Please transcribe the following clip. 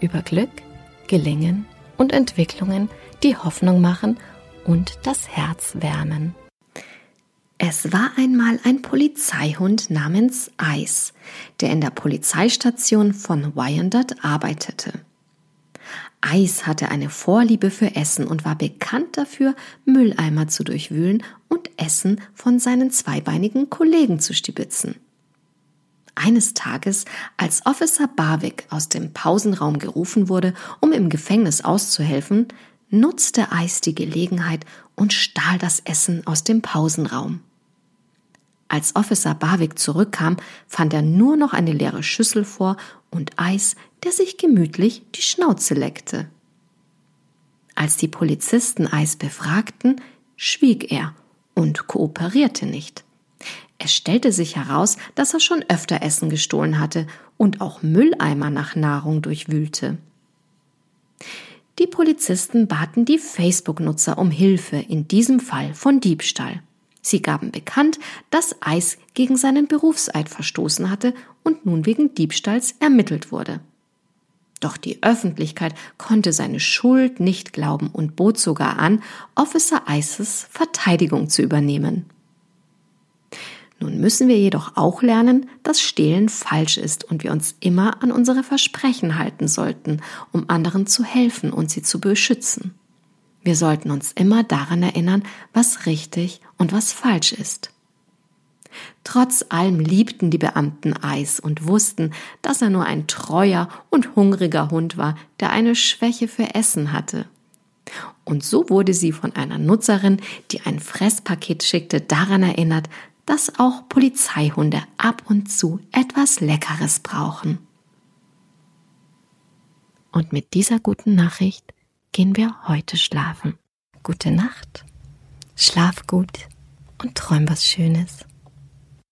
über Glück, Gelingen und Entwicklungen, die Hoffnung machen und das Herz wärmen. Es war einmal ein Polizeihund namens Ice, der in der Polizeistation von Wyandotte arbeitete. Ice hatte eine Vorliebe für Essen und war bekannt dafür, Mülleimer zu durchwühlen und Essen von seinen zweibeinigen Kollegen zu stibitzen. Eines Tages, als Officer Barwick aus dem Pausenraum gerufen wurde, um im Gefängnis auszuhelfen, nutzte Ice die Gelegenheit und stahl das Essen aus dem Pausenraum. Als Officer Barwick zurückkam, fand er nur noch eine leere Schüssel vor und Eis, der sich gemütlich die Schnauze leckte. Als die Polizisten Eis befragten, schwieg er und kooperierte nicht. Es stellte sich heraus, dass er schon öfter Essen gestohlen hatte und auch Mülleimer nach Nahrung durchwühlte. Die Polizisten baten die Facebook-Nutzer um Hilfe in diesem Fall von Diebstahl. Sie gaben bekannt, dass Eis gegen seinen Berufseid verstoßen hatte und nun wegen Diebstahls ermittelt wurde. Doch die Öffentlichkeit konnte seine Schuld nicht glauben und bot sogar an, Officer Ices Verteidigung zu übernehmen. Nun müssen wir jedoch auch lernen, dass Stehlen falsch ist und wir uns immer an unsere Versprechen halten sollten, um anderen zu helfen und sie zu beschützen. Wir sollten uns immer daran erinnern, was richtig und was falsch ist. Trotz allem liebten die Beamten Eis und wussten, dass er nur ein treuer und hungriger Hund war, der eine Schwäche für Essen hatte. Und so wurde sie von einer Nutzerin, die ein Fresspaket schickte, daran erinnert, dass auch Polizeihunde ab und zu etwas Leckeres brauchen. Und mit dieser guten Nachricht gehen wir heute schlafen. Gute Nacht, schlaf gut und träum was Schönes.